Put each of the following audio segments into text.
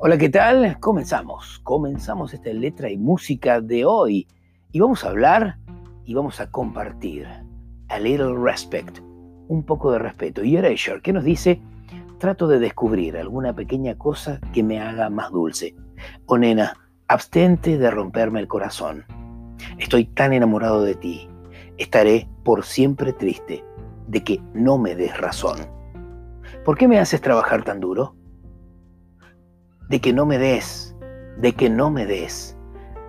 Hola, ¿qué tal? Comenzamos. Comenzamos esta letra y música de hoy. Y vamos a hablar y vamos a compartir. A little respect. Un poco de respeto. Y Erasure, ¿qué nos dice? Trato de descubrir alguna pequeña cosa que me haga más dulce. Oh, nena, abstente de romperme el corazón. Estoy tan enamorado de ti. Estaré por siempre triste de que no me des razón. ¿Por qué me haces trabajar tan duro? De que no me des, de que no me des,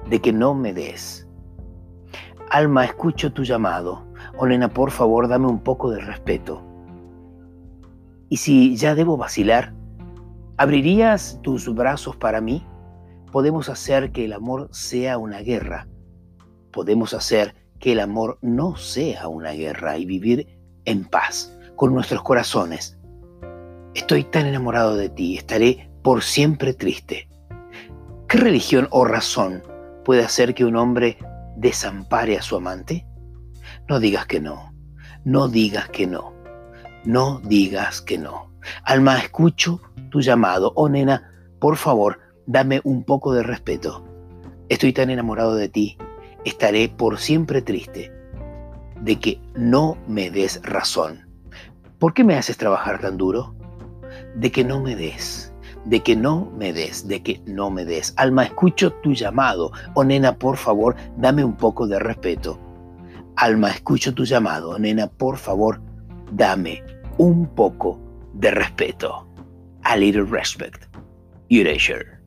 de que no me des. Alma, escucho tu llamado. Nena, por favor, dame un poco de respeto. Y si ya debo vacilar, ¿abrirías tus brazos para mí? Podemos hacer que el amor sea una guerra. Podemos hacer que el amor no sea una guerra y vivir en paz con nuestros corazones. Estoy tan enamorado de ti, estaré por siempre triste. ¿Qué religión o razón puede hacer que un hombre desampare a su amante? No digas que no, no digas que no, no digas que no. Alma, escucho tu llamado. Oh nena, por favor, dame un poco de respeto. Estoy tan enamorado de ti, estaré por siempre triste de que no me des razón. ¿Por qué me haces trabajar tan duro? De que no me des de que no me des, de que no me des. Alma, escucho tu llamado. Oh nena, por favor, dame un poco de respeto. Alma, escucho tu llamado. Oh, nena, por favor, dame un poco de respeto. A little respect. Erasure.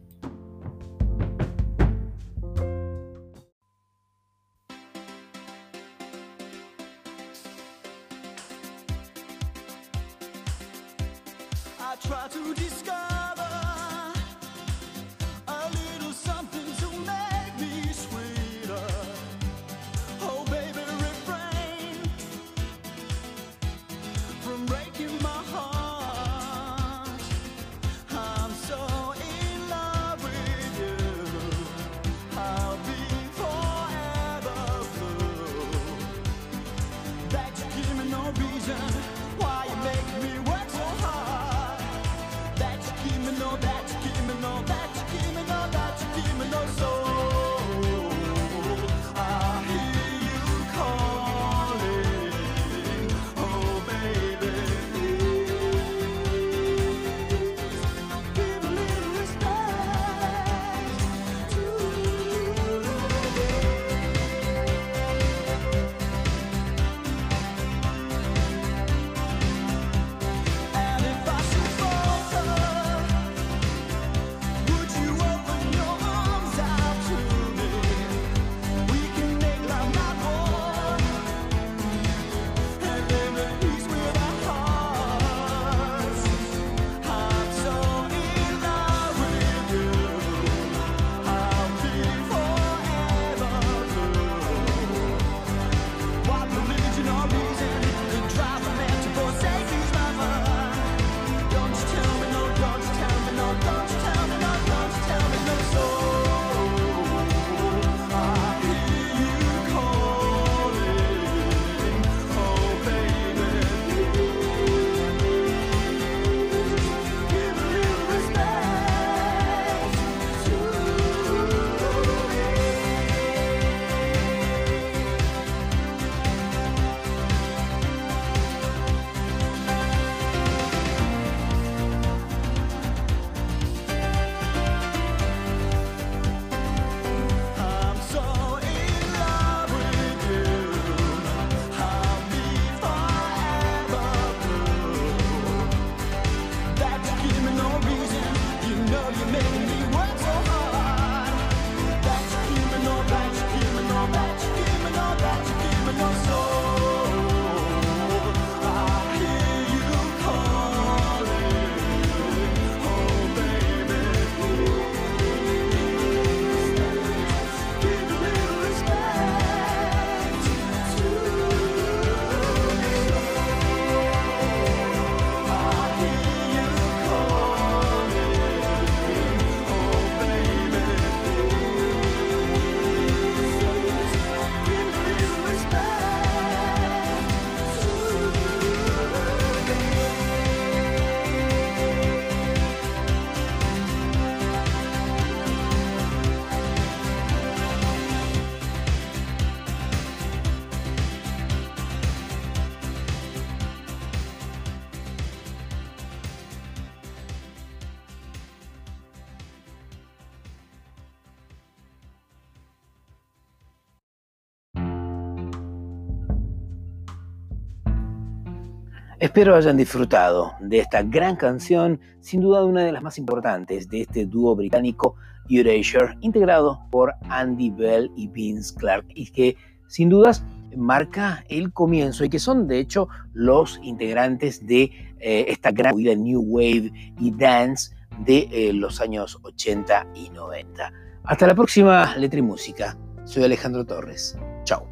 time Espero hayan disfrutado de esta gran canción, sin duda una de las más importantes de este dúo británico Erasure, integrado por Andy Bell y Vince Clark, y que sin dudas marca el comienzo y que son de hecho los integrantes de eh, esta gran movida New Wave y Dance de eh, los años 80 y 90. Hasta la próxima Letra y Música. Soy Alejandro Torres. Chao.